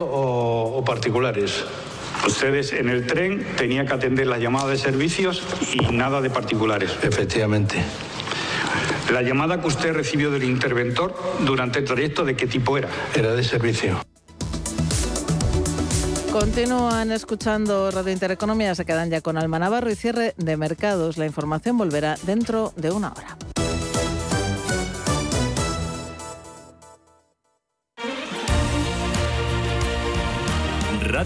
o, particulares. Ustedes en el tren tenían que atender las llamadas de servicios y nada de particulares. Efectivamente. La llamada que usted recibió del interventor durante el trayecto, ¿de qué tipo era? Era de servicio. Continúan escuchando Radio Intereconomía, se quedan ya con Alma Navarro y cierre de mercados. La información volverá dentro de una hora.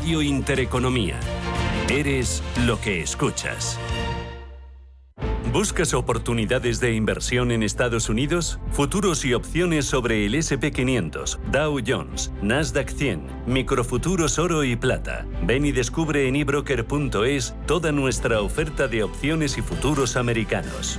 Intereconomía. Eres lo que escuchas. ¿Buscas oportunidades de inversión en Estados Unidos? Futuros y opciones sobre el SP500, Dow Jones, Nasdaq 100, microfuturos oro y plata. Ven y descubre en ebroker.es toda nuestra oferta de opciones y futuros americanos.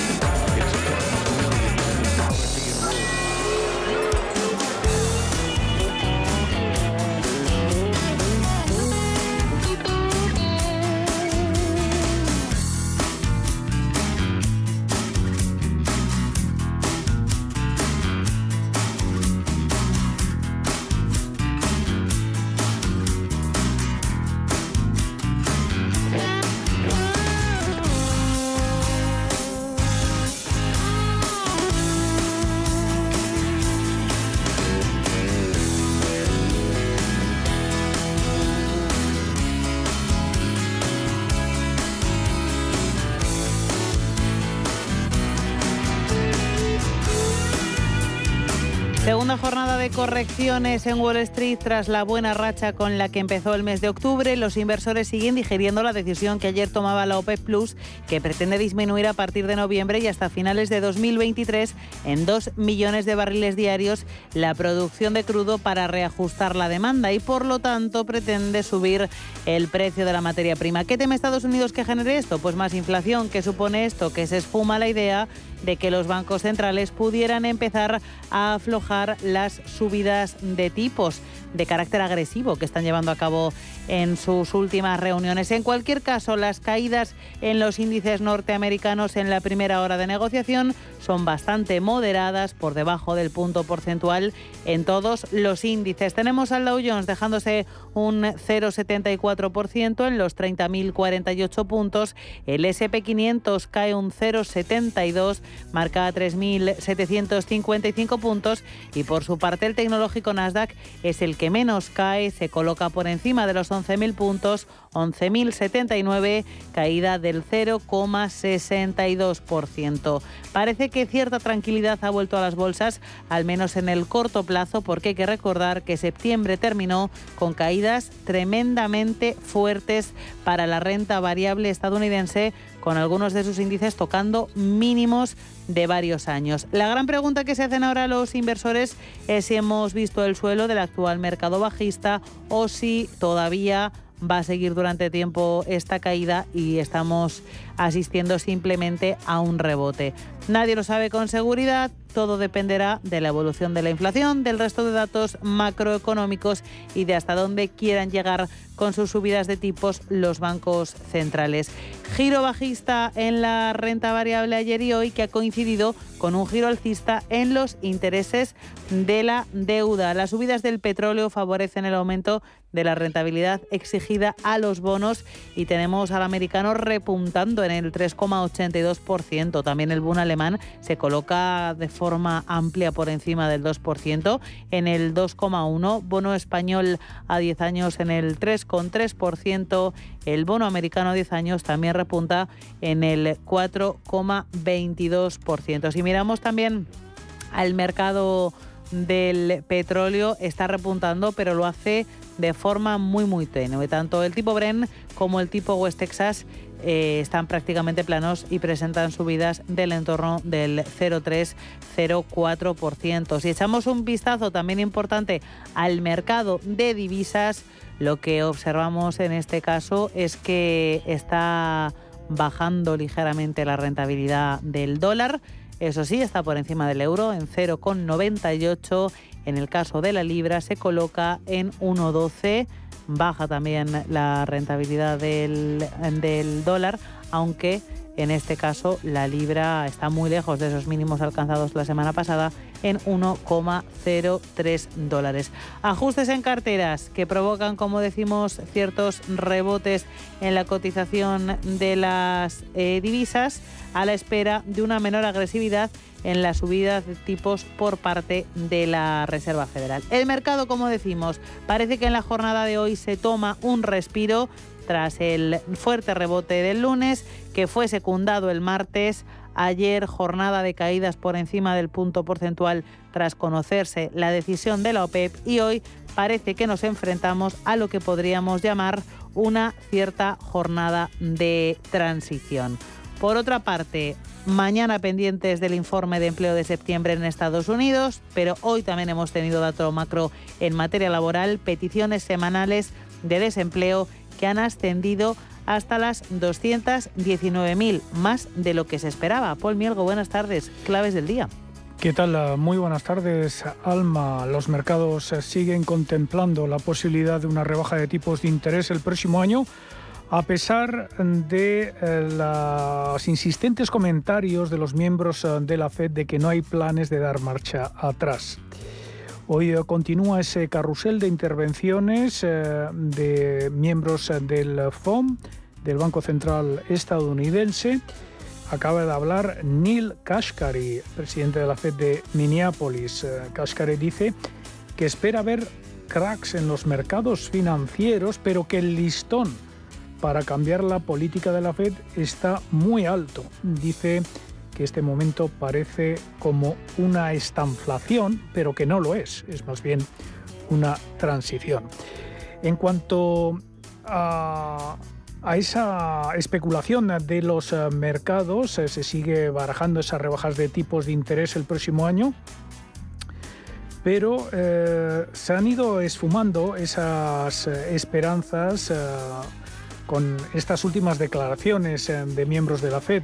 Correcciones en Wall Street tras la buena racha con la que empezó el mes de octubre. Los inversores siguen digiriendo la decisión que ayer tomaba la OPEP Plus, que pretende disminuir a partir de noviembre y hasta finales de 2023 en 2 millones de barriles diarios la producción de crudo para reajustar la demanda y por lo tanto pretende subir el precio de la materia prima. ¿Qué teme Estados Unidos que genere esto? Pues más inflación. ¿Qué supone esto? Que se esfuma la idea de que los bancos centrales pudieran empezar a aflojar las subidas de tipos de carácter agresivo que están llevando a cabo en sus últimas reuniones. En cualquier caso, las caídas en los índices norteamericanos en la primera hora de negociación son bastante moderadas, por debajo del punto porcentual en todos los índices. Tenemos al Dow Jones dejándose un 0,74% en los 30.048 puntos. El SP500 cae un 0,72, marca 3.755 puntos. Y por su parte, el tecnológico Nasdaq es el que menos cae, se coloca por encima de los 11.000 puntos, 11.079, caída del 0,62%. Parece que cierta tranquilidad ha vuelto a las bolsas, al menos en el corto plazo, porque hay que recordar que septiembre terminó con caídas tremendamente fuertes para la renta variable estadounidense, con algunos de sus índices tocando mínimos de varios años. La gran pregunta que se hacen ahora los inversores es si hemos visto el suelo del actual mercado bajista o si todavía va a seguir durante tiempo esta caída y estamos asistiendo simplemente a un rebote. Nadie lo sabe con seguridad, todo dependerá de la evolución de la inflación, del resto de datos macroeconómicos y de hasta dónde quieran llegar con sus subidas de tipos los bancos centrales. Giro bajista en la renta variable ayer y hoy que ha coincidido con un giro alcista en los intereses de la deuda. Las subidas del petróleo favorecen el aumento de la rentabilidad exigida a los bonos y tenemos al americano repuntando en el 3,82%. También el bono alemán se coloca de forma amplia por encima del 2%, en el 2,1%. Bono español a 10 años en el 3,3%. El bono americano a 10 años también repunta en el 4,22%. Si miramos también al mercado del petróleo está repuntando, pero lo hace de forma muy muy tenue. Tanto el tipo Bren como el tipo West Texas eh, están prácticamente planos y presentan subidas del entorno del 0,3-0,4%. Si echamos un vistazo también importante al mercado de divisas, lo que observamos en este caso es que está bajando ligeramente la rentabilidad del dólar Eso sí, está por encima del euro en 0,98. En el caso de la libra se coloca en 1,12. Baja también la rentabilidad del, dólar, aunque en este caso, la libra está muy lejos de esos mínimos alcanzados la semana pasada en 1,03 dólares. Ajustes en carteras que provocan, como decimos, ciertos rebotes en la cotización de las eh, divisas a la espera de una menor agresividad en la subida de tipos por parte de la Reserva Federal. El mercado, como decimos, parece que en la jornada de hoy se toma un respiro tras el fuerte rebote del lunes, que fue secundado el martes. Ayer jornada de caídas por encima del punto porcentual tras conocerse la decisión de la OPEP y hoy parece que nos enfrentamos a lo que podríamos llamar una cierta jornada de transición. Por otra parte, mañana pendientes del informe de empleo de septiembre en Estados Unidos, pero hoy también hemos tenido dato macro en materia laboral, peticiones semanales de desempleo que han ascendido hasta las 219.000, más de lo que se esperaba. Paul Mielgo, buenas tardes. Claves del día. ¿Qué tal? Muy buenas tardes, Alma. Los mercados siguen contemplando la posibilidad de una rebaja de tipos de interés el próximo año, a pesar de eh, los insistentes comentarios de los miembros eh, de la Fed de que no hay planes de dar marcha atrás. Hoy eh, continúa ese carrusel de intervenciones eh, de miembros eh, del FOM, del Banco Central estadounidense. Acaba de hablar Neil Kashkari, presidente de la Fed de Minneapolis. Kashkari dice que espera ver cracks en los mercados financieros, pero que el listón para cambiar la política de la Fed está muy alto. Dice que este momento parece como una estanflación, pero que no lo es, es más bien una transición. En cuanto a, esa especulación de los eh, mercados, eh, se sigue barajando esas rebajas de tipos de interés el próximo año, pero eh, se han ido esfumando esas esperanzas con estas últimas declaraciones de miembros de la Fed.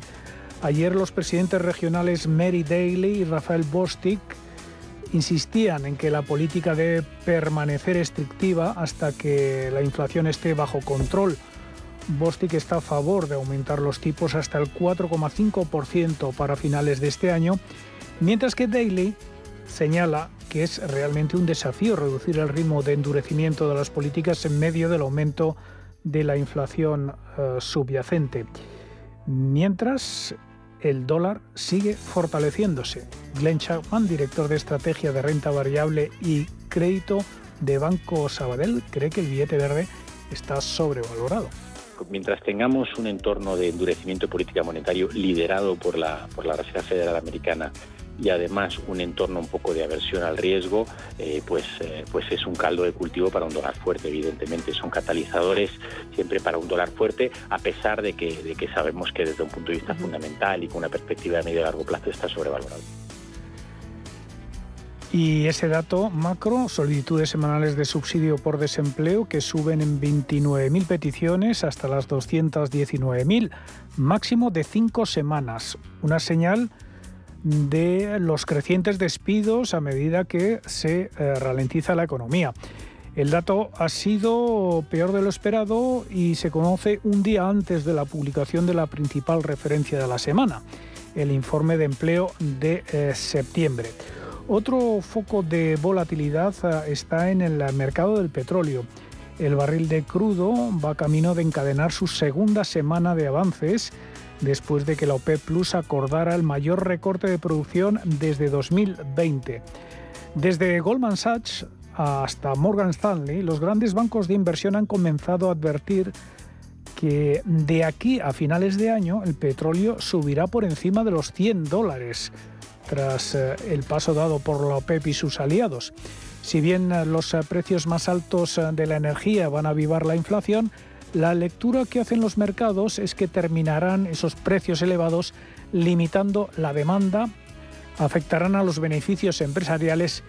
Ayer los presidentes regionales Mary Daly y Rafael Bostic insistían en que la política debe permanecer estrictiva hasta que la inflación esté bajo control. Bostic está a favor de aumentar los tipos hasta el 4,5% para finales de este año, mientras que Daly señala que es realmente un desafío reducir el ritmo de endurecimiento de las políticas en medio del aumento de la inflación eh, subyacente. Mientras el dólar sigue fortaleciéndose. Glenn Chapman, director de estrategia de renta variable y crédito de Banco Sabadell, cree que el billete verde está sobrevalorado. Mientras tengamos un entorno de endurecimiento de política monetaria liderado por la, por la Reserva Federal Americana y además un entorno un poco de aversión al riesgo, eh, pues, eh, pues es un caldo de cultivo para un dólar fuerte, evidentemente. Son catalizadores siempre para un dólar fuerte, a pesar de que, de que sabemos que desde un punto de vista fundamental y con una perspectiva de medio y largo plazo está sobrevalorado. Y ese dato macro, solicitudes semanales de subsidio por desempleo que suben en 29.000 peticiones hasta las 219.000, máximo de cinco semanas. Una señal de los crecientes despidos a medida que se eh, ralentiza la economía. El dato ha sido peor de lo esperado y se conoce un día antes de la publicación de la principal referencia de la semana, el informe de empleo de eh, septiembre. Otro foco de volatilidad eh, está en el mercado del petróleo. El barril de crudo va camino de encadenar su segunda semana de avances después de que la OPEP Plus acordara el mayor recorte de producción desde 2020. Desde Goldman Sachs hasta Morgan Stanley, los grandes bancos de inversión han comenzado a advertir que de aquí a finales de año el petróleo subirá por encima de los 100 dólares tras eh, el paso dado por la OPEP y sus aliados. Si bien eh, los eh, precios más altos de la energía van a avivar la inflación, la lectura que hacen los mercados es que terminarán esos precios elevados limitando la demanda, afectarán a los beneficios empresariales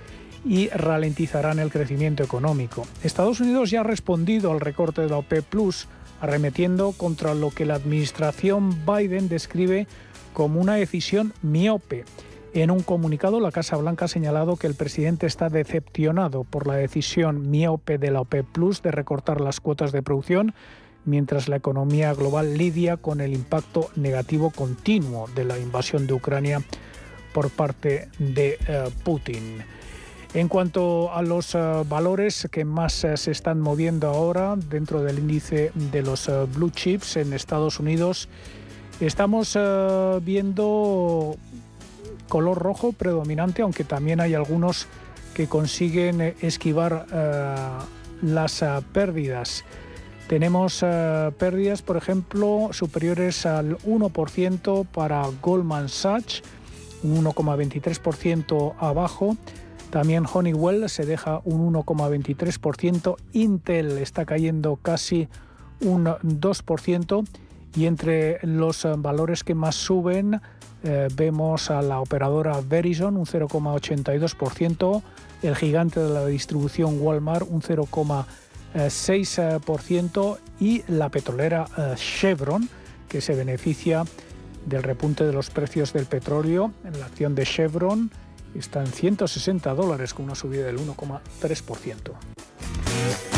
y ralentizarán el crecimiento económico. Estados Unidos ya ha respondido al recorte de la OPEP Plus, arremetiendo contra lo que la administración Biden describe como una decisión miope. En un comunicado, la Casa Blanca ha señalado que el presidente está decepcionado por la decisión miope de la OPEP Plus de recortar las cuotas de producción, mientras la economía global lidia con el impacto negativo continuo de la invasión de Ucrania por parte de eh, Putin. En cuanto a los eh, valores que más eh, se están moviendo ahora dentro del índice de los blue chips en Estados Unidos, estamos viendo color rojo predominante, aunque también hay algunos que consiguen esquivar las pérdidas. Tenemos pérdidas, por ejemplo, superiores al 1% para Goldman Sachs, un 1,23% abajo. También Honeywell se deja un 1,23%, Intel está cayendo casi un 2% y entre los valores que más suben eh, vemos a la operadora Verizon un 0,82%, el gigante de la distribución Walmart un 0,6% y la petrolera eh, Chevron que se beneficia del repunte de los precios del petróleo. En la acción de Chevron está en 160 dólares con una subida del 1,3%.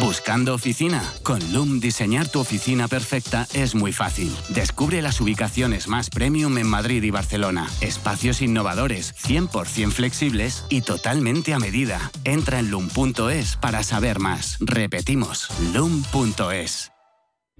¿Buscando oficina? Con Loom diseñar tu oficina perfecta es muy fácil. Descubre las ubicaciones más premium en Madrid y Barcelona. Espacios innovadores, 100% flexibles y totalmente a medida. Entra en loom.es para saber más. Repetimos, loom.es.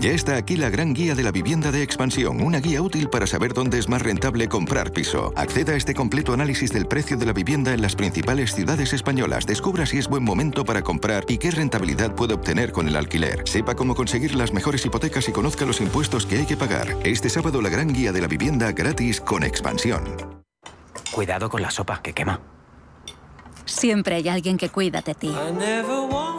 Ya está aquí la gran guía de la vivienda de expansión, una guía útil para saber dónde es más rentable comprar piso. Acceda a este completo análisis del precio de la vivienda en las principales ciudades españolas. Descubra si es buen momento para comprar y qué rentabilidad puede obtener con el alquiler. Sepa cómo conseguir las mejores hipotecas y conozca los impuestos que hay que pagar. Este sábado la gran guía de la vivienda gratis con expansión. Cuidado con la sopa que quema. Siempre hay alguien que cuida de ti.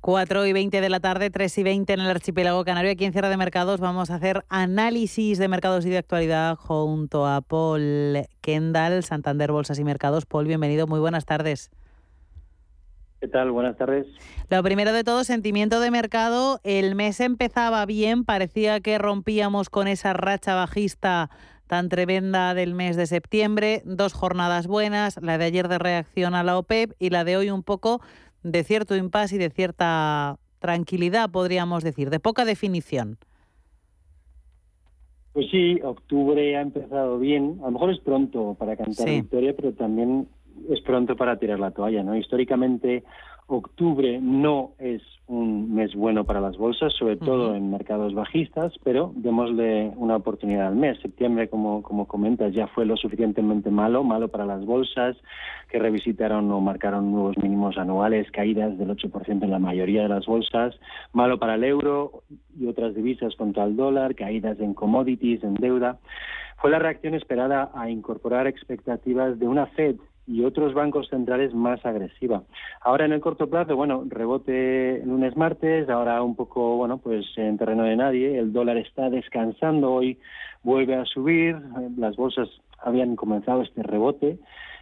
4 y 20 de la tarde, 3 y 20 en el archipiélago canario. Aquí en Cierre de Mercados vamos a hacer análisis de mercados y de actualidad junto a Paul Kendall, Santander Bolsas y Mercados. Paul, bienvenido, muy buenas tardes. ¿Qué tal? Buenas tardes. Lo primero de todo, sentimiento de mercado. El mes empezaba bien, parecía que rompíamos con esa racha bajista tan tremenda del mes de septiembre. Dos jornadas buenas, la de ayer de reacción a la OPEP y la de hoy un poco de cierto impasse y de cierta tranquilidad, podríamos decir, de poca definición. Pues sí, octubre ha empezado bien. A lo mejor es pronto para cantar victoria, pero también es pronto para tirar la toalla, ¿no? Históricamente, octubre no es un mes bueno para las bolsas, sobre todo en mercados bajistas, pero démosle una oportunidad al mes. Septiembre, como, como comentas, ya fue lo suficientemente malo, malo para las bolsas, que revisitaron o marcaron nuevos mínimos anuales, caídas del 8% en la mayoría de las bolsas, malo para el euro y otras divisas contra el dólar, caídas en commodities, en deuda. Fue la reacción esperada a incorporar expectativas de una Fed y otros bancos centrales más agresiva. Ahora en el corto plazo, bueno, rebote lunes martes, ahora un poco, bueno, pues en terreno de nadie, el dólar está descansando, hoy vuelve a subir, las bolsas habían comenzado este rebote,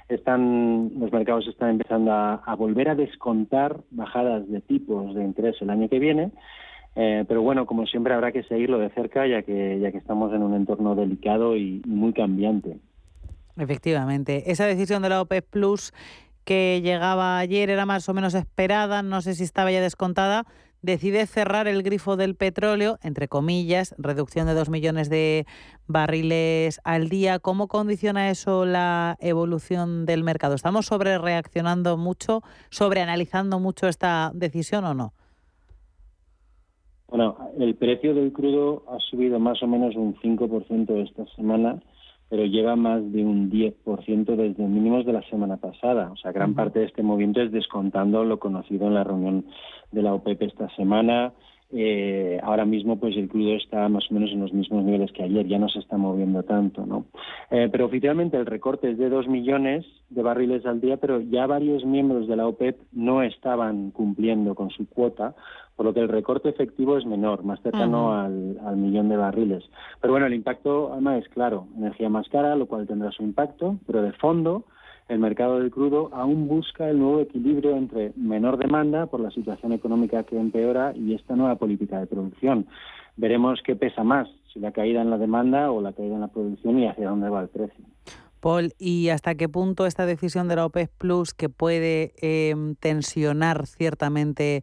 están los mercados están empezando a, volver a descontar bajadas de tipos de interés el año que viene. Eh, pero bueno, como siempre habrá que seguirlo de cerca ya que ya que estamos en un entorno delicado y muy cambiante. Efectivamente. Esa decisión de la OPEP Plus que llegaba ayer era más o menos esperada, no sé si estaba ya descontada, decide cerrar el grifo del petróleo, entre comillas, reducción de dos millones de barriles al día. ¿Cómo condiciona eso la evolución del mercado? ¿Estamos sobre reaccionando mucho, sobre analizando mucho esta decisión o no? Bueno, el precio del crudo ha subido más o menos un 5% esta semana pero lleva más de un 10% desde mínimos de la semana pasada. O sea, gran parte de este movimiento es descontando lo conocido en la reunión de la OPEP esta semana. Eh, ahora mismo, pues el crudo está más o menos en los mismos niveles que ayer, ya no se está moviendo tanto, ¿no? Eh, pero oficialmente el recorte es de 2 millones de barriles al día, pero ya varios miembros de la OPEP no estaban cumpliendo con su cuota, por lo que el recorte efectivo es menor, más cercano al, millón de barriles. Pero bueno, el impacto además es claro, energía más cara, lo cual tendrá su impacto, pero de fondo el mercado del crudo aún busca el nuevo equilibrio entre menor demanda por la situación económica que empeora y esta nueva política de producción. Veremos qué pesa más, si la caída en la demanda o la caída en la producción y hacia dónde va el precio. Paul, ¿y hasta qué punto esta decisión de la OPEC Plus que puede em, tensionar ciertamente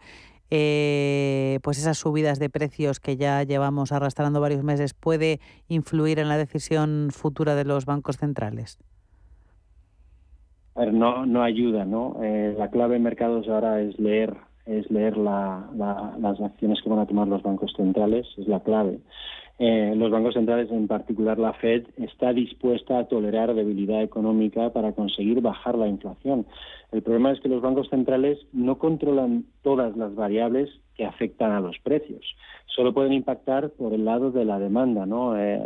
eh, pues esas subidas de precios que ya llevamos arrastrando varios meses puede influir en la decisión futura de los bancos centrales? no, no ayuda, ¿no? Eh, la clave en mercados ahora es leer, es leer las acciones que van a tomar los bancos centrales, es la clave. Eh, los bancos centrales, en particular la Fed, está dispuesta a tolerar debilidad económica para conseguir bajar la inflación. El problema es que los bancos centrales no controlan todas las variables que afectan a los precios. Solo pueden impactar por el lado de la demanda, ¿no? Eh,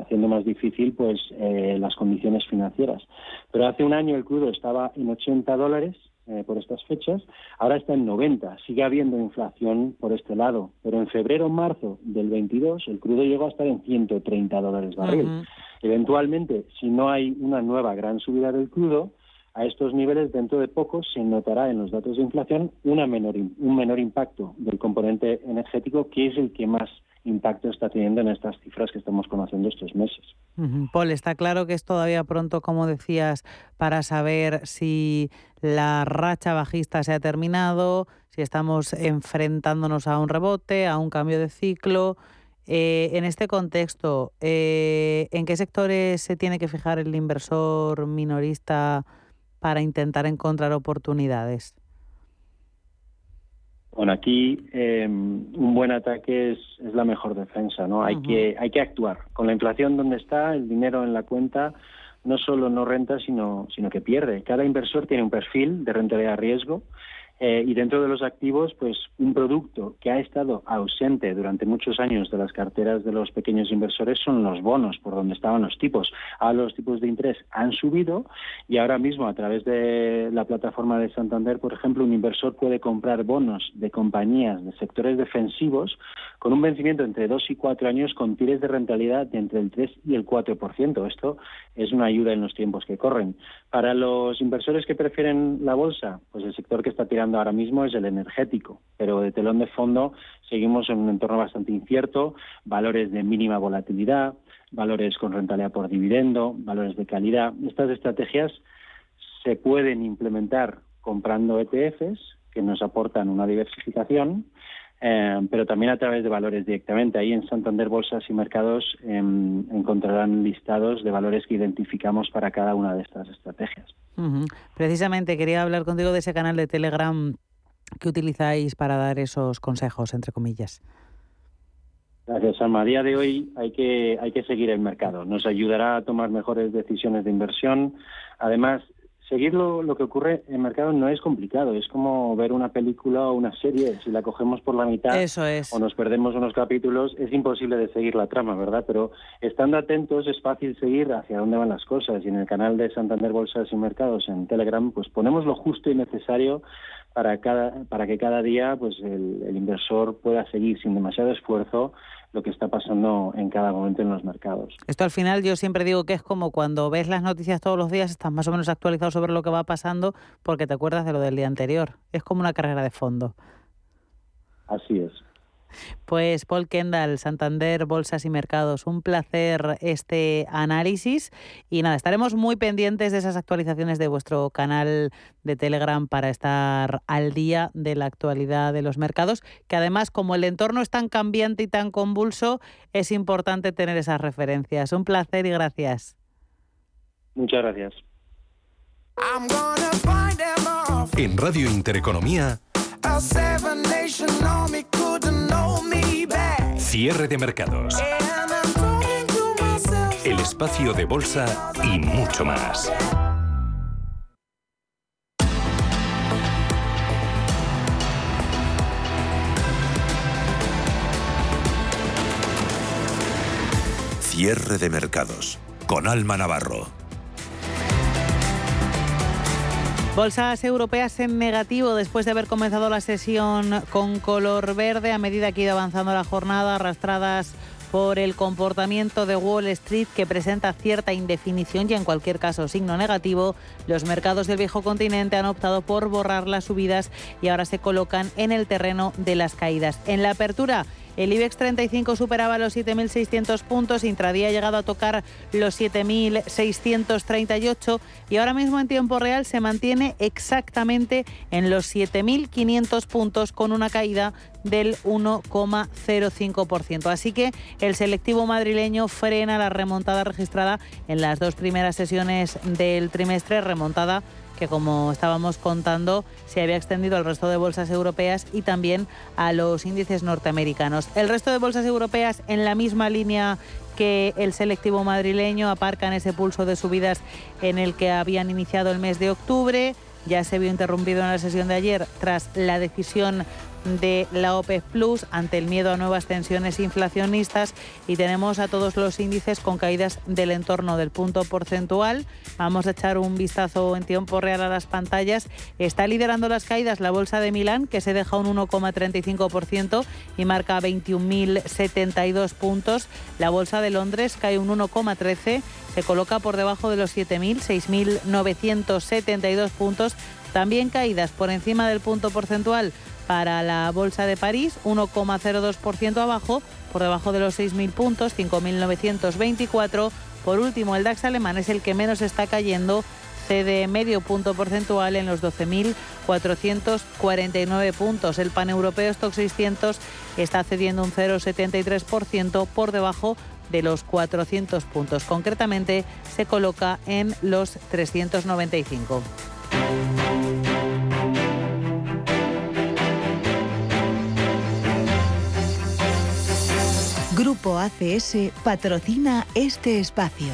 haciendo más difícil pues eh, las condiciones financieras. Pero hace un año el crudo estaba en 80 dólares eh, por estas fechas, ahora está en 90. Sigue habiendo inflación por este lado, pero en febrero marzo del 22 el crudo llegó a estar en 130 dólares barril. Eventualmente, si no hay una nueva gran subida del crudo, a estos niveles dentro de poco se notará en los datos de inflación una menor, un menor impacto del componente energético, que es el que más impacto está teniendo en estas cifras que estamos conociendo estos meses. Paul, está claro que es todavía pronto, como decías, para saber si la racha bajista se ha terminado, si estamos enfrentándonos a un rebote, a un cambio de ciclo. Eh, en este contexto, eh, ¿en qué sectores se tiene que fijar el inversor minorista para intentar encontrar oportunidades? Bueno, aquí em, un buen ataque es, es, la mejor defensa, ¿no? Hay que hay que actuar. Con la inflación donde está, el dinero en la cuenta no solo no renta, sino sino que pierde. Cada inversor tiene un perfil de rentabilidad riesgo eh, y dentro de los activos, pues un producto que ha estado ausente durante muchos años de las carteras de los pequeños inversores son los bonos, por donde estaban los tipos. Ahora los tipos de interés han subido y ahora mismo a través de la plataforma de Santander, por ejemplo, un inversor puede comprar bonos de compañías de sectores defensivos con un vencimiento entre 2 y 4 años con tires de rentabilidad de entre el 3 y el 4%. Esto es una ayuda en los tiempos que corren. Para los inversores que prefieren la bolsa, pues el sector que está tirando ahora mismo es el energético, pero de telón de fondo seguimos en un entorno bastante incierto, valores de mínima volatilidad, valores con rentabilidad por dividendo, valores de calidad. Estas estrategias se pueden implementar comprando ETFs que nos aportan una diversificación, eh, pero también a través de valores directamente. Ahí en Santander Bolsas y Mercados em, encontrarán listados de valores que identificamos para cada una de estas estrategias. Precisamente quería hablar contigo de ese canal de Telegram que utilizáis para dar esos consejos, entre comillas. Gracias, Alma. A día de hoy hay que, hay que seguir el mercado. Nos ayudará a tomar mejores decisiones de inversión. Además, seguir lo, que ocurre en mercado no es complicado, es como ver una película o una serie, si la cogemos por la mitad o nos perdemos unos capítulos, es imposible de seguir la trama, ¿verdad? Pero estando atentos es fácil seguir hacia dónde van las cosas. Y en el canal de Santander Bolsas y Mercados en Telegram pues ponemos lo justo y necesario para, cada, para que cada día pues el, el inversor pueda seguir sin demasiado esfuerzo lo que está pasando en cada momento en los mercados. Esto al final yo siempre digo que es como cuando ves las noticias todos los días, estás más o menos actualizado sobre lo que va pasando porque te acuerdas de lo del día anterior. Es como una carrera de fondo. Así es. Pues Paul Kendall, Santander, Bolsas y Mercados, un placer este análisis y nada, estaremos muy pendientes de esas actualizaciones de vuestro canal de Telegram para estar al día de la actualidad de los mercados, que además como el entorno es tan cambiante y tan convulso, es importante tener esas referencias. Un placer y gracias. Muchas gracias. En Radio Intereconomía, Cierre de mercados. El espacio de bolsa y mucho más. Cierre de mercados con Alma Navarro. Bolsas europeas en negativo después de haber comenzado la sesión con color verde a medida que ha ido avanzando la jornada, arrastradas por el comportamiento de Wall Street que presenta cierta indefinición y en cualquier caso signo negativo, los mercados del viejo continente han optado por borrar las subidas y ahora se colocan en el terreno de las caídas. En la apertura, el IBEX 35 superaba los 7.600 puntos, intradía ha llegado a tocar los 7.638 y ahora mismo en tiempo real se mantiene exactamente en los 7.500 puntos con una caída del 1,05%. Así que el selectivo madrileño frena la remontada registrada en las dos primeras sesiones del trimestre, remontada que como estábamos contando se había extendido al resto de bolsas europeas y también a los índices norteamericanos. El resto de bolsas europeas en la misma línea que el selectivo madrileño aparcan ese pulso de subidas en el que habían iniciado el mes de octubre. Ya se vio interrumpido en la sesión de ayer tras la decisión de la OPEP Plus ante el miedo a nuevas tensiones inflacionistas y tenemos a todos los índices con caídas del entorno del punto porcentual. Vamos a echar un vistazo en tiempo real a las pantallas. Está liderando las caídas la bolsa de Milán que se deja un 1,35% y marca 21.072 puntos. La bolsa de Londres cae un 1,13, se coloca por debajo de los 7.000, 6.972 puntos. También caídas por encima del punto porcentual para la Bolsa de París, 1,02% abajo, por debajo de los 6.000 puntos, 5.924. Por último, el DAX alemán es el que menos está cayendo, cede medio punto porcentual en los 12.449 puntos. El paneuropeo Stock 600 está cediendo un 0,73% por debajo de los 400 puntos. Concretamente, se coloca en los 395. Grupo ACS patrocina este espacio.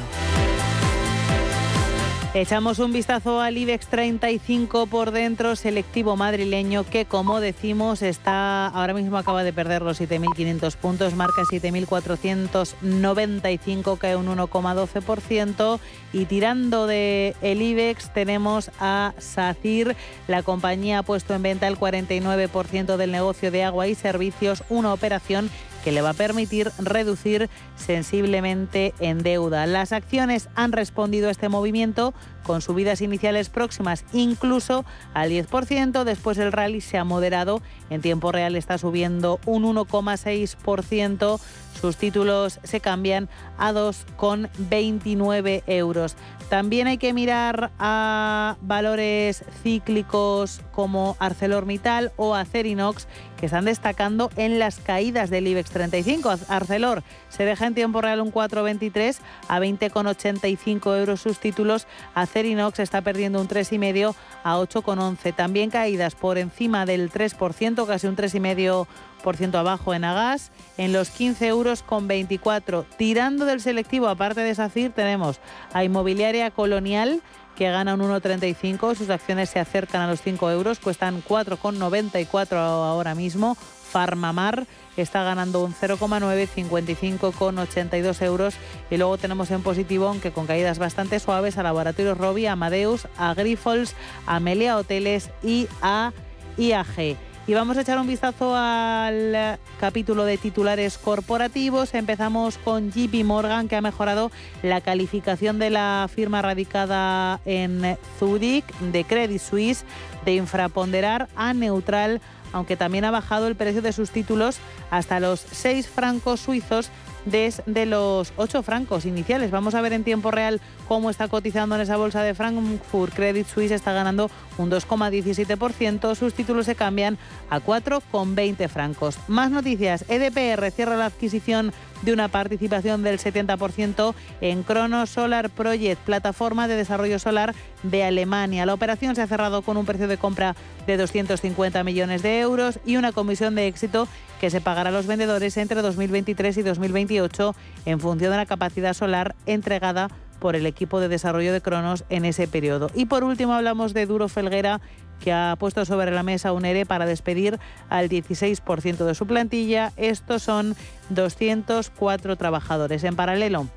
Echamos un vistazo al IBEX 35 por dentro, selectivo madrileño, que como decimos está ahora mismo acaba de perder los 7.500 puntos, marca 7.495, cae un 1,12% y tirando de el IBEX tenemos a SACIR, la compañía ha puesto en venta el 49% del negocio de agua y servicios, una operación que le va a permitir reducir sensiblemente en deuda. Las acciones han respondido a este movimiento con subidas iniciales próximas incluso al 10%, después el rally se ha moderado en tiempo real está subiendo un 1,6%. Sus títulos se cambian a 2,29 euros. También hay que mirar a valores cíclicos como ArcelorMittal o Acerinox que están destacando en las caídas del IBEX 35. Arcelor se deja en tiempo real un 4,23 a 20,85 euros sus títulos. Acerinox está perdiendo un 3,5 a 8,11. También caídas por encima del 3%, casi un 3,5% abajo en Agas, en los 15 euros con 24. Tirando del selectivo, aparte de SACIR, tenemos a Inmobiliaria Colonial que gana un 1,35. Sus acciones se acercan a los 5 euros, cuestan 4,94 ahora mismo. Farmamar está ganando un 0,9, 55,82 euros. Y luego tenemos en positivo, aunque con caídas bastante suaves, a Laboratorios Robi, a Amadeus, a Grifols, a Melia Hoteles y a IAG. Y vamos a echar un vistazo al capítulo de titulares corporativos. Empezamos con JP Morgan, que ha mejorado la calificación de la firma radicada en Zurich de Credit Suisse de infraponderar a neutral, aunque también ha bajado el precio de sus títulos hasta los 6 francos suizos desde los 8 francos iniciales. Vamos a ver en tiempo real cómo está cotizando en esa bolsa de Frankfurt. Credit Suisse está ganando un 2,17%. Sus títulos se cambian a 4,20 francos. Más noticias. EDPR cierra la adquisición de una participación del 70% en Crono Solar Project, plataforma de desarrollo solar de Alemania. La operación se ha cerrado con un precio de compra de 250 millones de euros y una comisión de éxito que se pagará a los vendedores entre 2023 y 2028 en función de la capacidad solar entregada por el equipo de desarrollo de Cronos en ese periodo. Y por último hablamos de Duro Felguera que ha puesto sobre la mesa un ERE para despedir al 16% de su plantilla. Estos son 204 trabajadores. En paralelo,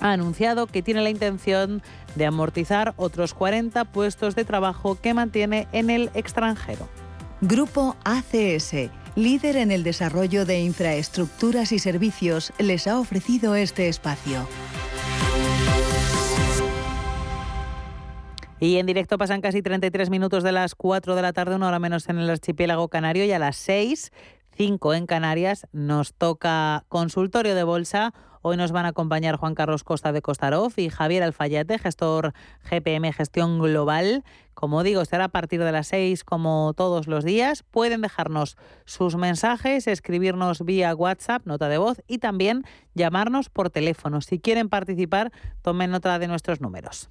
ha anunciado que tiene la intención de amortizar otros 40 puestos de trabajo que mantiene en el extranjero. Grupo ACS, líder en el desarrollo de infraestructuras y servicios, les ha ofrecido este espacio. Y en directo pasan casi 33 minutos de las 4 de la tarde, una hora menos en el archipiélago canario, y a las 6, 5 en Canarias, nos toca consultorio de bolsa. Hoy nos van a acompañar Juan Carlos Costa de Costaroff y Javier Alfayate, gestor GPM Gestión Global. Como digo, estará a partir de las 6 como todos los días. Pueden dejarnos sus mensajes, escribirnos vía WhatsApp, nota de voz y también llamarnos por teléfono. Si quieren participar, tomen nota de nuestros números.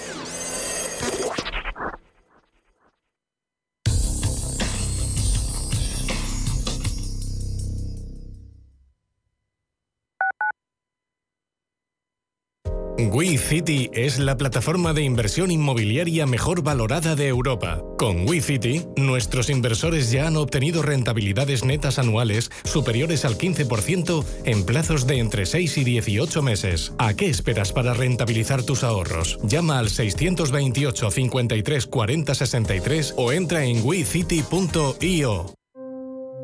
WeCity es la plataforma de inversión inmobiliaria mejor valorada de Europa. Con WeCity, nuestros inversores ya han obtenido rentabilidades netas anuales superiores al 15% en plazos de entre 6 y 18 meses. ¿A qué esperas para rentabilizar tus ahorros? Llama al 628 53 40 63 o entra en wecity.io.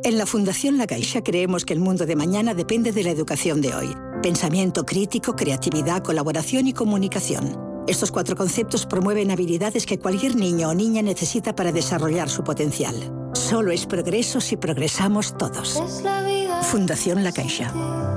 En la Fundación La Caixa creemos que el mundo de mañana depende de la educación de hoy. Pensamiento crítico, creatividad, colaboración y comunicación. Estos cuatro conceptos promueven habilidades que cualquier niño o niña necesita para desarrollar su potencial. Solo es progreso si progresamos todos. Fundación La Caixa.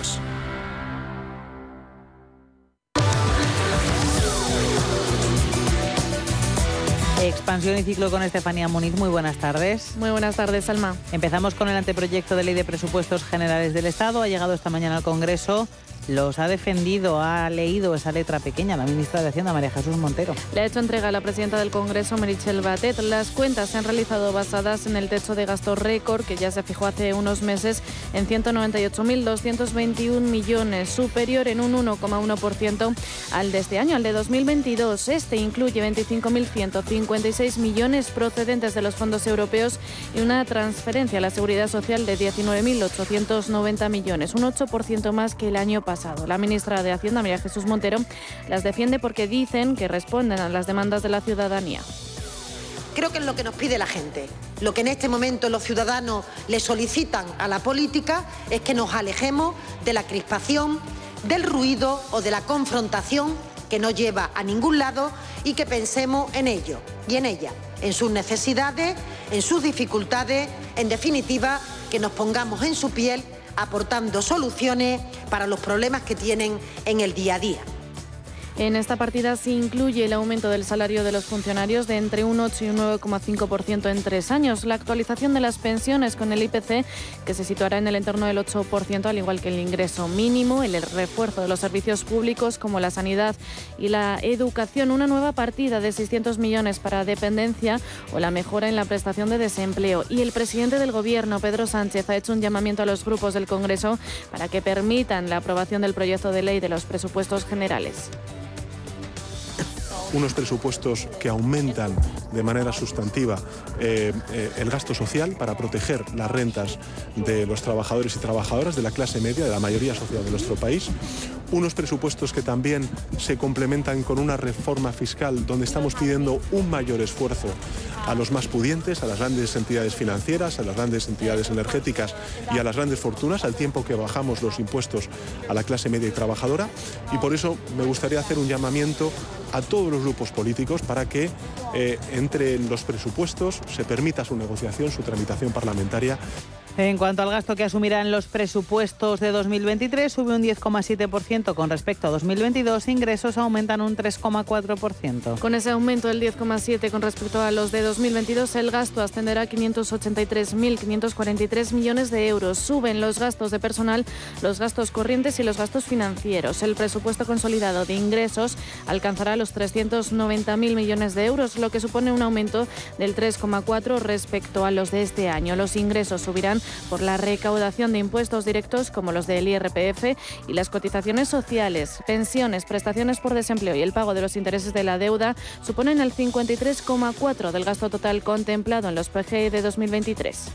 Expansión y ciclo con Estefanía Muniz. Muy buenas tardes. Muy buenas tardes, Alma. Empezamos con el anteproyecto de ley de presupuestos generales del Estado. Ha llegado esta mañana al Congreso los ha defendido, ha leído esa letra pequeña la ministra de Hacienda, María Jesús Montero. Le ha hecho entrega a la presidenta del Congreso, Merichel Batet. Las cuentas se han realizado basadas en el techo de gasto récord que ya se fijó hace unos meses en 198.221 millones, superior en un 1,1% al de este año, al de 2022. Este incluye 25.156 millones procedentes de los fondos europeos y una transferencia a la seguridad social de 19.890 millones, un 8% más que el año pasado La ministra de Hacienda, María Jesús Montero, las defiende porque dicen que responden a las demandas de la ciudadanía. Creo que es lo que nos pide la gente. Lo que en este momento los ciudadanos le solicitan a la política es que nos alejemos de la crispación, del ruido o de la confrontación que no lleva a ningún lado y que pensemos en ello y en ella, en sus necesidades, en sus dificultades, en definitiva, que nos pongamos en su piel aportando soluciones para los problemas que tienen en el día a día. En esta partida se incluye el aumento del salario de los funcionarios de entre un 8 y un 9,5% en tres años, la actualización de las pensiones con el IPC, que se situará en el entorno del 8%, al igual que el ingreso mínimo, el refuerzo de los servicios públicos como la sanidad y la educación, una nueva partida de 600 millones para dependencia o la mejora en la prestación de desempleo. Y el presidente del Gobierno, Pedro Sánchez, ha hecho un llamamiento a los grupos del Congreso para que permitan la aprobación del proyecto de ley de los presupuestos generales unos presupuestos que aumentan de manera sustantiva eh, eh, el gasto social para proteger las rentas de los trabajadores y trabajadoras de la clase media, de la mayoría social de nuestro país. Unos presupuestos que también se complementan con una reforma fiscal donde estamos pidiendo un mayor esfuerzo a los más pudientes, a las grandes entidades financieras, a las grandes entidades energéticas y a las grandes fortunas, al tiempo que bajamos los impuestos a la clase media y trabajadora. Y por eso me gustaría hacer un llamamiento a todos los grupos políticos para que eh, entre los presupuestos se permita su negociación, su tramitación parlamentaria. En cuanto al gasto que asumirán los presupuestos de 2023, sube un 10,7% con respecto a 2022, ingresos aumentan un 3,4%. Con ese aumento del 10,7% con respecto a los de 2022, el gasto ascenderá a 583.543 millones de euros. Suben los gastos de personal, los gastos corrientes y los gastos financieros. El presupuesto consolidado de ingresos alcanzará los 390.000 millones de euros, lo que supone un aumento del 3,4% respecto a los de este año. Los ingresos subirán por la recaudación de impuestos directos como los del IRPF y las cotizaciones sociales, pensiones, prestaciones por desempleo y el pago de los intereses de la deuda suponen el 53,4 del gasto total contemplado en los PGE de 2023.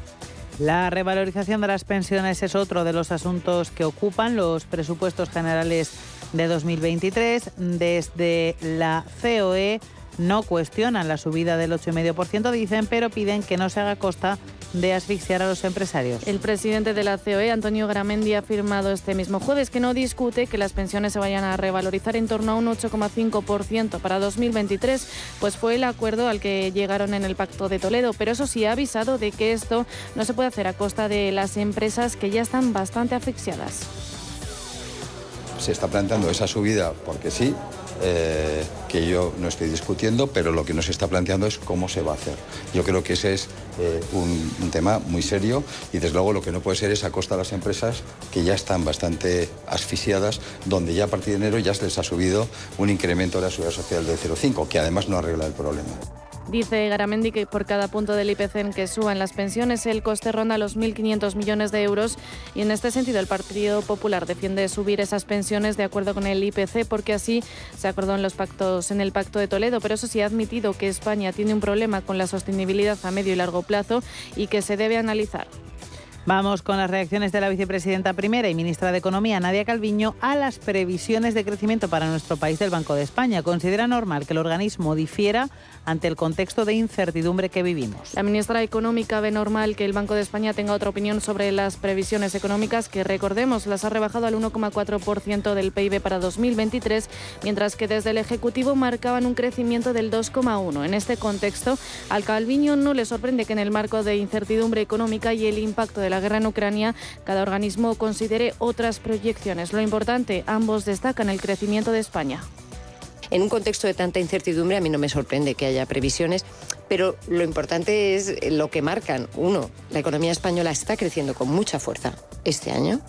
La revalorización de las pensiones es otro de los asuntos que ocupan los presupuestos generales de 2023. Desde la COE no cuestionan la subida del 8,5%, dicen, pero piden que no se haga costa de asfixiar a los empresarios. El presidente de la COE, Antonio Gramendi, ha afirmado este mismo jueves que no discute que las pensiones se vayan a revalorizar en torno a un 8,5% para 2023, pues fue el acuerdo al que llegaron en el Pacto de Toledo, pero eso sí ha avisado de que esto no se puede hacer a costa de las empresas que ya están bastante asfixiadas. Se está planteando esa subida porque sí, eh, que yo no estoy discutiendo, pero lo que nos está planteando es cómo se va a hacer. Yo creo que ese es eh, un, tema muy serio y desde luego lo que no puede ser es a costa de las empresas que ya están bastante asfixiadas, donde ya a partir de enero ya se les ha subido un incremento de la seguridad social del 0,5, que además no arregla el problema. Dice Garamendi que por cada punto del IPC en que suban las pensiones el coste ronda los 1.500 millones de euros y en este sentido el Partido Popular defiende subir esas pensiones de acuerdo con el IPC porque así se acordó en los pactos en el Pacto de Toledo, pero eso sí ha admitido que España tiene un problema con la sostenibilidad a medio y largo plazo y que se debe analizar. Vamos con las reacciones de la vicepresidenta primera y ministra de Economía, Nadia Calviño, a las previsiones de crecimiento para nuestro país del Banco de España. Considera normal que el organismo difiera ante el contexto de incertidumbre que vivimos. La ministra económica ve normal que el Banco de España tenga otra opinión sobre las previsiones económicas que, recordemos, las ha rebajado al 1,4% del PIB para 2023, mientras que desde el Ejecutivo marcaban un crecimiento del 2,1%. En este contexto, al Calviño no le sorprende que en el marco de incertidumbre económica y el impacto de la guerra en Ucrania, cada organismo considere otras proyecciones. Lo importante, ambos destacan el crecimiento de España. En un contexto de tanta incertidumbre a mí no me sorprende que haya previsiones, pero lo importante es lo que marcan. Uno, la economía española está creciendo con mucha fuerza este año.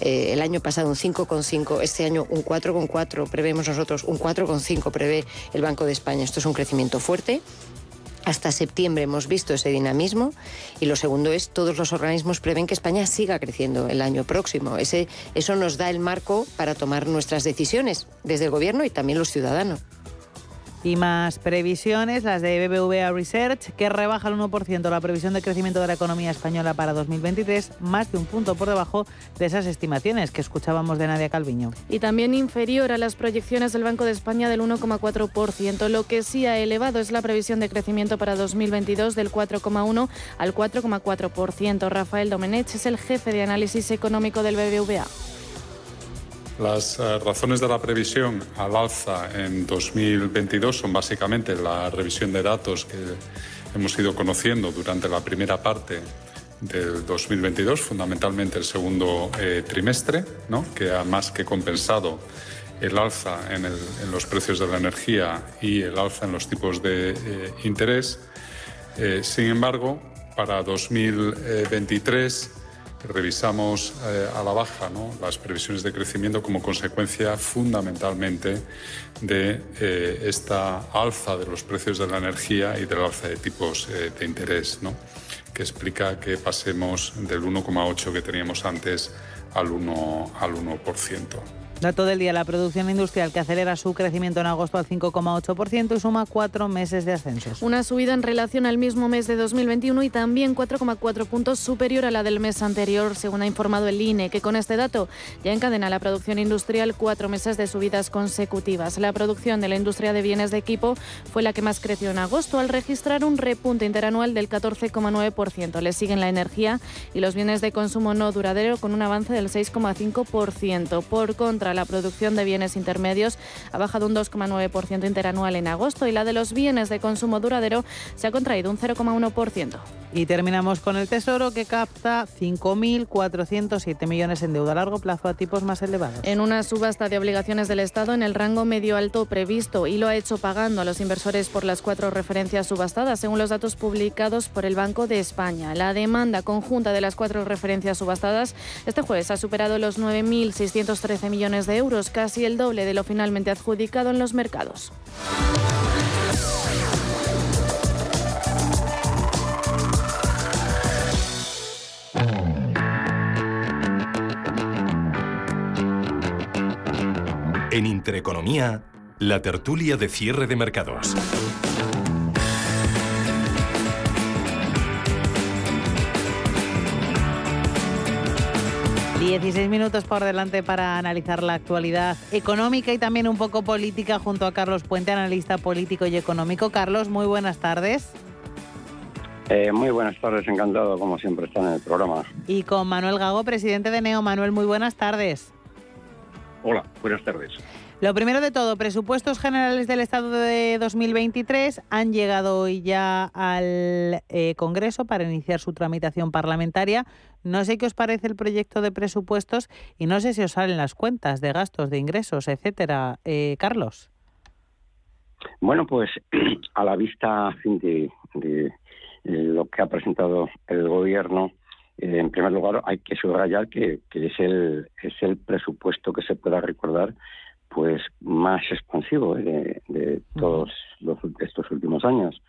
Eh, el año pasado un 5,5, este año un 4,4, prevemos nosotros un 4,5, prevé el Banco de España. Esto es un crecimiento fuerte hasta septiembre hemos visto ese dinamismo y lo segundo es todos los organismos prevén que España siga creciendo el año próximo. Ese, eso nos da el marco para tomar nuestras decisiones desde el Gobierno y también los ciudadanos. Y más previsiones, las de BBVA Research, que rebaja el 1% la previsión de crecimiento de la economía española para 2023, más de un punto por debajo de esas estimaciones que escuchábamos de Nadia Calviño. Y también inferior a las proyecciones del Banco de España del 1,4%. Lo que sí ha elevado es la previsión de crecimiento para 2022 del 4,1 al 4,4%. Rafael Domenech es el jefe de análisis económico del BBVA. Las eh, razones de la previsión al alza en 2022 son básicamente la revisión de datos que hemos ido conociendo durante la primera parte del 2022, fundamentalmente el segundo eh, trimestre, ¿no? que ha más que compensado el alza en, los precios de la energía y el alza en los tipos de eh, interés. sin embargo, para 2023 revisamos eh, a la baja las previsiones de crecimiento como consecuencia fundamentalmente de eh, esta alza de los precios de la energía y del alza de tipos eh, de interés, que explica que pasemos del 1,8 que teníamos antes al 1%. Al 1%. Dato del día, la producción industrial que acelera su crecimiento en agosto al 5,8% y suma cuatro meses de ascensos. Una subida en relación al mismo mes de 2021 y también 4,4 puntos superior a la del mes anterior, según ha informado el INE, que con este dato ya encadena la producción industrial cuatro meses de subidas consecutivas. La producción de la industria de bienes de equipo fue la que más creció en agosto al registrar un repunte interanual del 14,9%. Le siguen la energía y los bienes de consumo no duradero con un avance del 6,5%. Por contra, la producción de bienes intermedios ha bajado un 2,9% interanual en agosto y la de los bienes de consumo duradero se ha contraído un 0,1%. Y terminamos con el Tesoro que capta 5.407 millones en deuda a largo plazo a tipos más elevados. En una subasta de obligaciones del Estado en el rango medio-alto previsto y lo ha hecho pagando a los inversores por las cuatro referencias subastadas, según los datos publicados por el Banco de España. La demanda conjunta de las cuatro referencias subastadas este jueves ha superado los 9.613 millones de euros, casi el doble de lo finalmente adjudicado en los mercados. En Intereconomía, la tertulia de cierre de mercados. 16 minutos por delante para analizar la actualidad económica y también un poco política junto a Carlos Puente, analista político y económico. Carlos, muy buenas tardes. Eh, muy buenas tardes, encantado como siempre estar en el programa. Y con Manuel Gago, presidente de Neo. Manuel, muy buenas tardes. Hola, buenas tardes. Lo primero de todo, presupuestos generales del Estado de 2023 han llegado hoy ya al eh, Congreso para iniciar su tramitación parlamentaria. No sé qué os parece el proyecto de presupuestos y no sé si os salen las cuentas de gastos, de ingresos, etcétera. Eh, Carlos. Bueno, pues a la vista de, de lo que ha presentado el Gobierno, eh, en primer lugar hay que subrayar que, que es el es el presupuesto que se pueda recordar pues más expansivo eh, de, todos los, estos últimos años.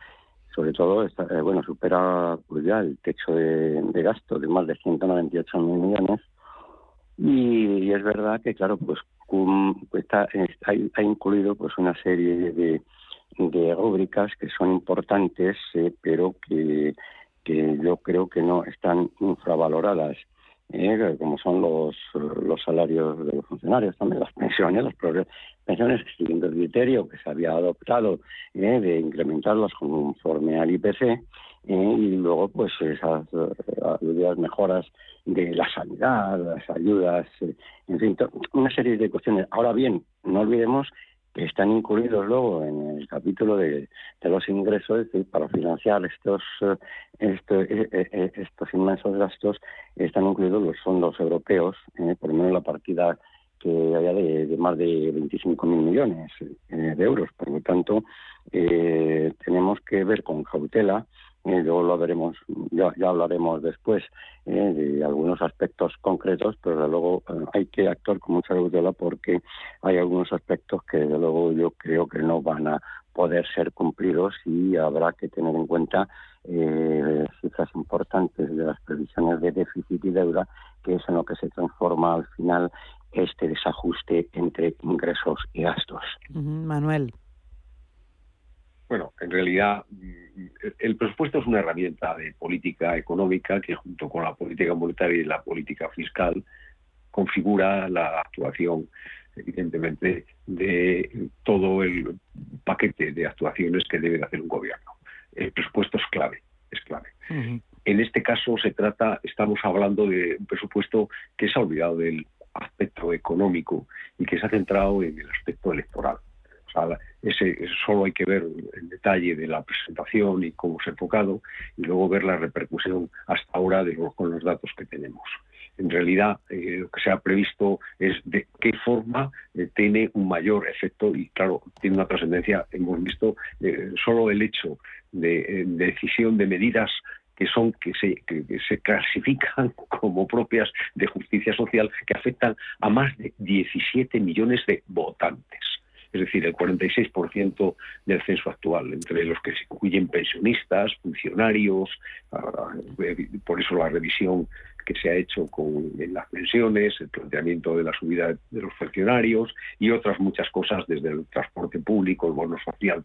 Sobre todo, eh, bueno, supera pues ya el techo de, gasto de más de 198 mil millones. Y, es verdad que, claro, pues está, ha, incluido pues una serie de, de rúbricas que son importantes, eh, pero que, que yo creo que no están infravaloradas. ¿eh? como son los, los salarios de los funcionarios, también las pensiones, las pensiones siguiendo el criterio que se había adoptado ¿eh? de incrementarlas conforme al IPC ¿eh? y luego pues esas ayudas mejoras de la sanidad, las ayudas, en fin, una serie de cuestiones. Ahora bien, no olvidemos que están incluidos luego en el capítulo de, los ingresos para financiar estos, eh, eh, eh, estos inmensos gastos están incluidos los fondos europeos, por lo menos la partida que haya de, más de 25 mil millones de euros. Por lo tanto, tenemos que ver con cautela eh, luego lo veremos, ya, ya hablaremos después eh, de algunos aspectos concretos, pero luego eh, hay que actuar con mucha cautela porque hay algunos aspectos que desde luego yo creo que no van a poder ser cumplidos y habrá que tener en cuenta cifras importantes de las previsiones de déficit y deuda, que es en lo que se transforma al final este desajuste entre ingresos y gastos. Manuel. Bueno, en realidad mm, el presupuesto es una herramienta de política económica que junto con la política monetaria y la política fiscal configura la actuación evidentemente de todo el paquete de actuaciones que debe hacer un gobierno. El presupuesto es clave, es clave. En este caso se trata, estamos hablando de un presupuesto que se ha olvidado del aspecto económico y que se ha centrado en el aspecto electoral ese, solo hay que ver el detalle de la presentación y cómo se ha enfocado y luego ver la repercusión hasta ahora de con los datos que tenemos. En realidad, eh, lo que se ha previsto es de qué forma eh, tiene un mayor efecto y, claro, tiene una trascendencia. Hemos visto eh, solo el hecho de, decisión de medidas que son que se clasifican como propias de justicia social que afectan a más de 17 millones de votantes es decir, el 46% del censo actual, entre los que se incluyen pensionistas, funcionarios, ah, por eso la revisión que se ha hecho con las pensiones, el planteamiento de la subida de los funcionarios y otras muchas cosas desde el transporte público, el bono social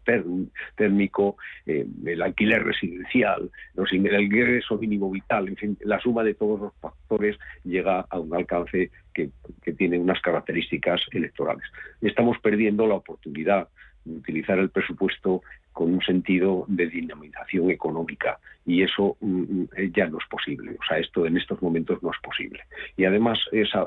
térmico, eh, el alquiler residencial, el ingreso mínimo vital, en fin, la suma de todos los factores llega a un alcance que tiene unas características electorales. Estamos perdiendo la oportunidad de utilizar el presupuesto con un sentido de dinamización económica y eso mm, mm, ya no es posible. O sea, esto en estos momentos no es posible. Y además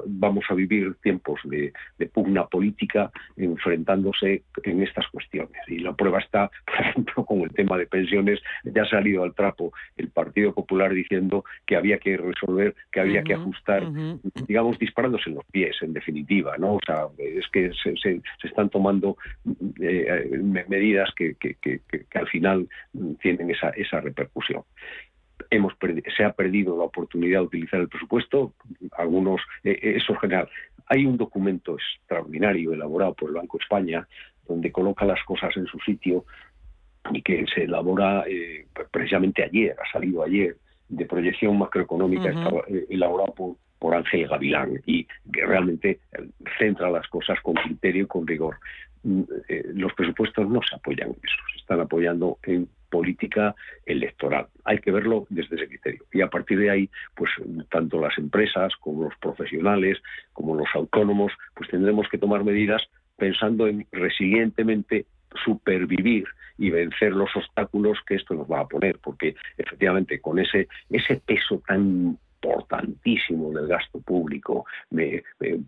vamos a vivir tiempos de, pugna política enfrentándose en estas cuestiones. Y la prueba está, por ejemplo, con el tema de pensiones. Ya ha salido al trapo el Partido Popular diciendo que había que resolver, que había que ajustar, digamos, disparándose en los pies, en definitiva. ¿no? O sea, es que se, están tomando eh, medidas que que, al final tienen esa, esa repercusión. Hemos se ha perdido la oportunidad de utilizar el presupuesto, algunos, eh, eh, eso es general. Hay un documento extraordinario elaborado por el Banco de España donde coloca las cosas en su sitio y que se elabora eh, precisamente ayer, ha salido ayer, de proyección macroeconómica, elaborado por, por Ángel Gavilán y que realmente centra las cosas con criterio y con rigor. Mm, eh, los presupuestos no se apoyan en eso, se están apoyando en política electoral. Hay que verlo desde ese criterio. Y a partir de ahí, pues tanto las empresas como los profesionales, como los autónomos, pues tendremos que tomar medidas pensando en resilientemente supervivir y vencer los obstáculos que esto nos va a poner, porque efectivamente con ese, ese peso tan importantísimo del gasto público,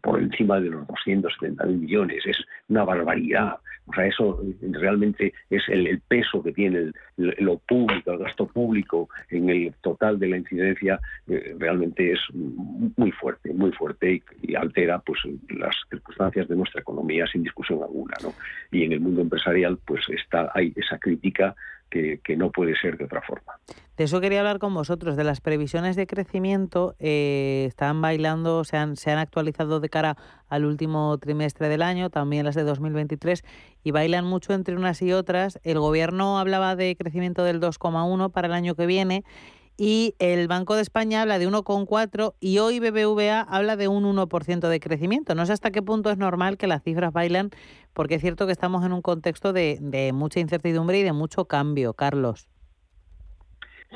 por encima de los 270 mil millones. Es una barbaridad. O sea, eso realmente es el, peso que tiene lo público, el gasto público en el total de la incidencia, eh, realmente es muy fuerte, muy fuerte y, altera pues las circunstancias de nuestra economía sin discusión alguna. ¿no? Y en el mundo empresarial pues está hay esa crítica que, no puede ser de otra forma. De eso quería hablar con vosotros, de las previsiones de crecimiento. Eh, están bailando, se han, se han actualizado de cara al último trimestre del año, también las de 2023, y bailan mucho entre unas y otras. El gobierno hablaba de crecimiento del 2,1 para el año que viene y el Banco de España habla de 1,4 y hoy BBVA habla de un 1% de crecimiento. No sé hasta qué punto es normal que las cifras bailan, porque es cierto que estamos en un contexto de, de mucha incertidumbre y de mucho cambio, Carlos.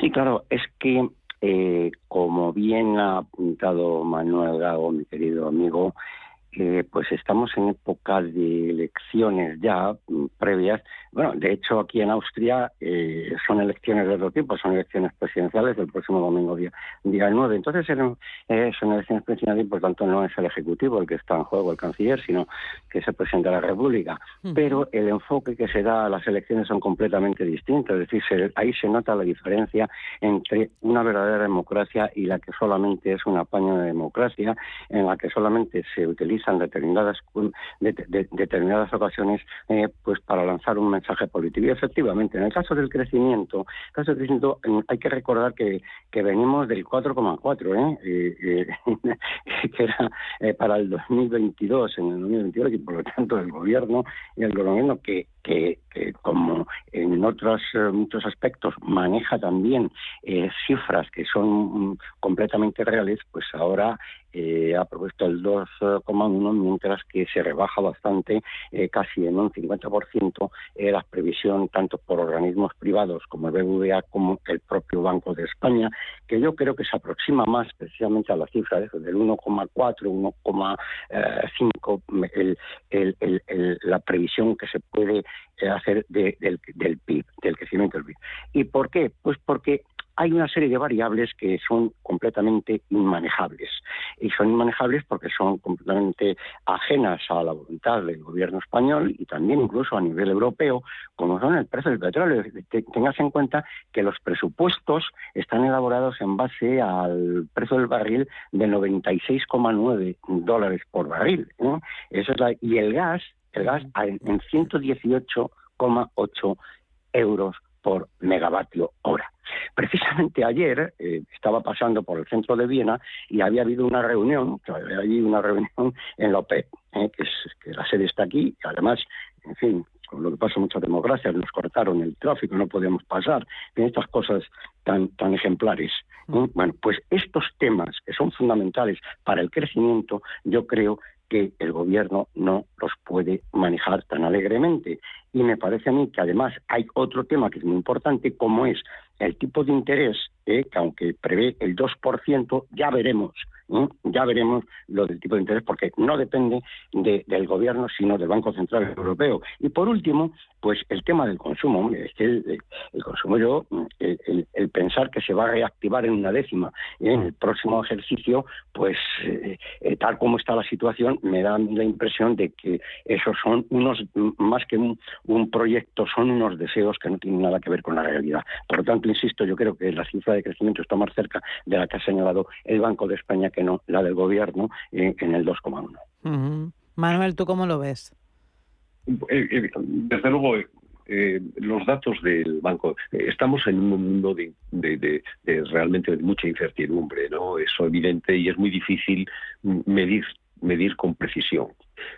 Sí, claro, es que eh, como bien ha apuntado Manuel Gago, mi querido amigo, pues estamos en época de elecciones ya mm, previas. Bueno, de hecho aquí en Austria eh, son elecciones de otro tipo, son elecciones presidenciales el próximo domingo día, día 9. Entonces eh, son elecciones presidenciales y por tanto no es el Ejecutivo el que está en juego, el canciller, sino que es el presidente de la República. Pero el enfoque que se da a las elecciones son completamente distintos. Es decir, ahí se nota la diferencia entre una verdadera democracia y la que solamente es un apaño de democracia, en la que solamente se utiliza en determinadas, de, determinadas ocasiones eh, pues para lanzar un mensaje político. Y efectivamente, en el caso del crecimiento, el caso del crecimiento mm, hay que recordar que, que venimos del 4,4, ¿eh? que era eh, para el 2022, en el 2022, y por lo tanto el gobierno y el gobierno que, que, como en otros muchos aspectos maneja también cifras que son mm, completamente reales, pues ahora ha propuesto el 2,1, mientras que se rebaja bastante, eh, casi en un 50%, eh, la previsión tanto por organismos privados como el BBVA como el propio Banco de España, que yo creo que se aproxima más precisamente a la cifra de, del 1,4, 1,5, el, el, la previsión que se puede eh, hacer del, del PIB, del crecimiento del PIB. ¿Y por qué? Pues porque hay una serie de variables que son completamente inmanejables. Y son inmanejables porque son completamente ajenas a la voluntad del gobierno español y también incluso a nivel europeo, como son el precio del petróleo. Tengas en cuenta que los presupuestos están elaborados en base al precio del barril de 96,9 dólares por barril. Eso es la, y el gas, el gas en 118,8 euros por megavatio hora. Precisamente ayer eh, estaba pasando por el centro de Viena y había habido una reunión, había allí una reunión en la OPEP, eh, que, es, que la sede está aquí, y además, en fin, con lo que pasa muchas democracias, nos cortaron el tráfico, no podíamos pasar, en estas cosas tan, tan ejemplares. Mm. Bueno, pues estos temas que son fundamentales para el crecimiento, yo creo que el gobierno no los puede manejar tan alegremente. Y me parece a mí que además hay otro tema que es muy importante, como es el tipo de interés, eh, que aunque prevé el 2%, ya veremos ya veremos lo del tipo de interés, porque no depende del gobierno, sino del Banco Central Europeo. Y por último, pues el tema del consumo. es que el, consumo, yo, el, pensar que se va a reactivar en una décima en el próximo ejercicio, pues eh, eh, tal como está la situación, me da la impresión de que esos son unos, más que un, un proyecto, son unos deseos que no tienen nada que ver con la realidad. Por lo tanto, insisto, yo creo que la cifra de crecimiento está más cerca de la que ha señalado el Banco de España que no la del gobierno eh, en el 2,1. Manuel, ¿tú cómo lo ves? Eh, eh, desde luego, los datos del banco, estamos en un mundo de, de, realmente de mucha incertidumbre, ¿no? Eso evidente y es muy difícil medir medir con precisión.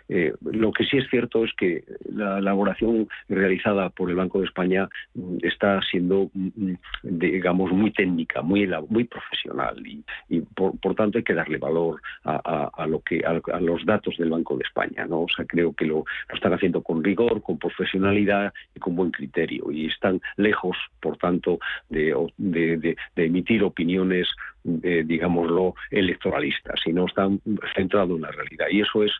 Eh, lo que sí es cierto es que la elaboración realizada por el Banco de España mm, está siendo, mm, mm, digamos, muy técnica, muy muy profesional y, por, tanto hay que darle valor a, lo que a, los datos del Banco de España, ¿no? O sea, creo que lo, están haciendo con rigor, con profesionalidad y con buen criterio y están lejos, por tanto, de, de, emitir opiniones, eh, digámoslo, electoralistas, sino están centrados en la realidad y eso es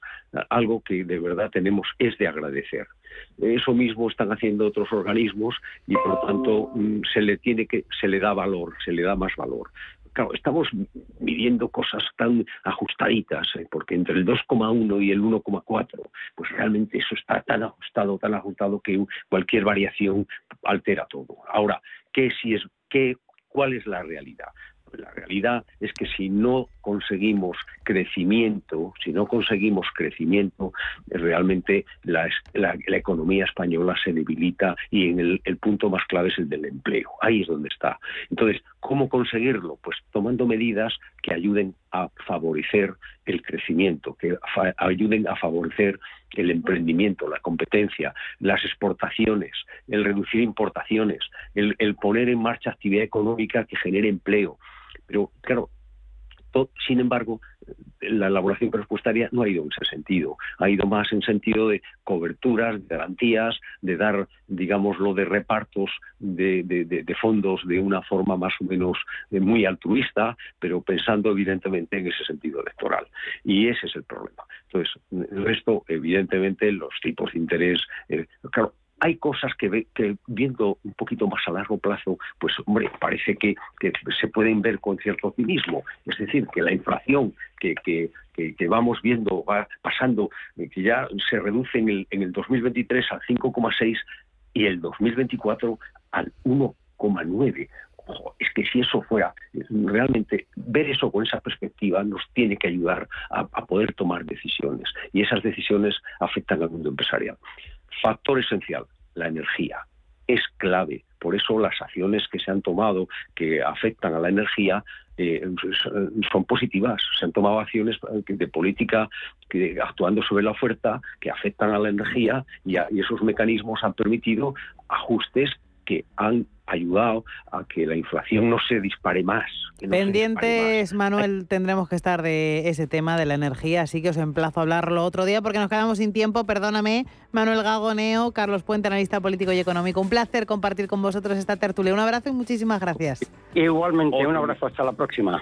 algo que de verdad tenemos es de agradecer. Eso mismo están haciendo otros organismos y por tanto mm, se le tiene que se le da valor, se le da más valor claro, estamos midiendo cosas tan ajustaditas, ¿eh? porque entre el 2,1 y el 1,4, pues realmente eso está tan ajustado, tan ajustado que cualquier variación altera todo. Ahora, ¿qué si es qué cuál es la realidad? La realidad es que si no conseguimos crecimiento, si no conseguimos crecimiento, realmente la, economía española se debilita y en el, punto más clave es el del empleo. Ahí es donde está. Entonces, ¿cómo conseguirlo? Pues tomando medidas que ayuden a favorecer el crecimiento, que ayuden a favorecer el emprendimiento, la competencia, las exportaciones, el reducir importaciones, el poner en marcha actividad económica que genere empleo. Pero claro, sin embargo, la elaboración presupuestaria no ha ido en ese sentido, ha ido más en sentido de coberturas, de garantías, de dar, digámoslo, de repartos de, fondos de una forma más o menos eh, muy altruista, pero pensando evidentemente en ese sentido electoral. Y ese es el problema. Entonces, el resto, evidentemente, los tipos de interés, eh, claro, hay cosas que, viendo un poquito más a largo plazo, pues hombre, parece que, se pueden ver con cierto optimismo. Es decir, que la inflación que, vamos viendo va pasando, que ya se reduce en el, en el 2023 al 5,6 y el 2024 al 1,9 es que si eso fuera realmente ver eso con esa perspectiva nos tiene que ayudar a, poder tomar decisiones y esas decisiones afectan al mundo empresarial. Factor esencial, la energía. Es clave. Por eso las acciones que se han tomado que afectan a la energía eh, son positivas. Se han tomado acciones de política que, actuando sobre la oferta que afectan a la energía y esos mecanismos han permitido ajustes que han ayudado a que la inflación no se dispare más. Pendientes, Manuel, tendremos que estar de ese tema de la energía, así que os emplazo a hablarlo otro día porque nos quedamos sin tiempo. Perdóname, Manuel Gagoneo, Carlos Puente, analista político y económico. Un placer compartir con vosotros esta tertulia. Un abrazo y muchísimas gracias. Igualmente, un abrazo. Hasta la próxima.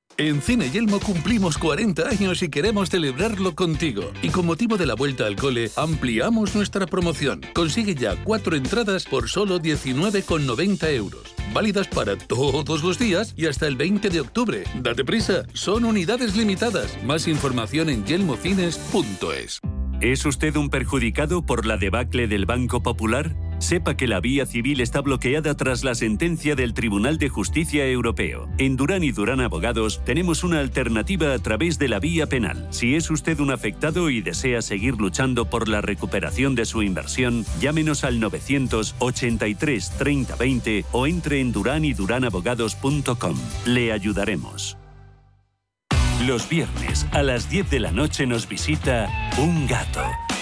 En Cine Yelmo cumplimos 40 años y queremos celebrarlo contigo. Y con motivo de la vuelta al cole, ampliamos nuestra promoción. Consigue ya cuatro entradas por solo 19,90 euros. Válidas para todos los días y hasta el 20 de octubre. Date prisa, son unidades limitadas. Más información en yelmocines.es. ¿Es usted un perjudicado por la debacle del Banco Popular? Sepa que la vía civil está bloqueada tras la sentencia del Tribunal de Justicia Europeo. En Durán y Durán Abogados tenemos una alternativa a través de la vía penal. Si es usted un afectado y desea seguir luchando por la recuperación de su inversión, llámenos al 983 3020 o entre en duranyduránabogados.com. Le ayudaremos. Los viernes a las 10 de la noche nos visita un gato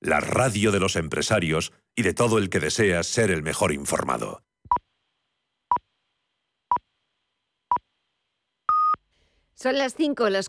la radio de los empresarios y de todo el que desea ser el mejor informado. Son las 5, las 4.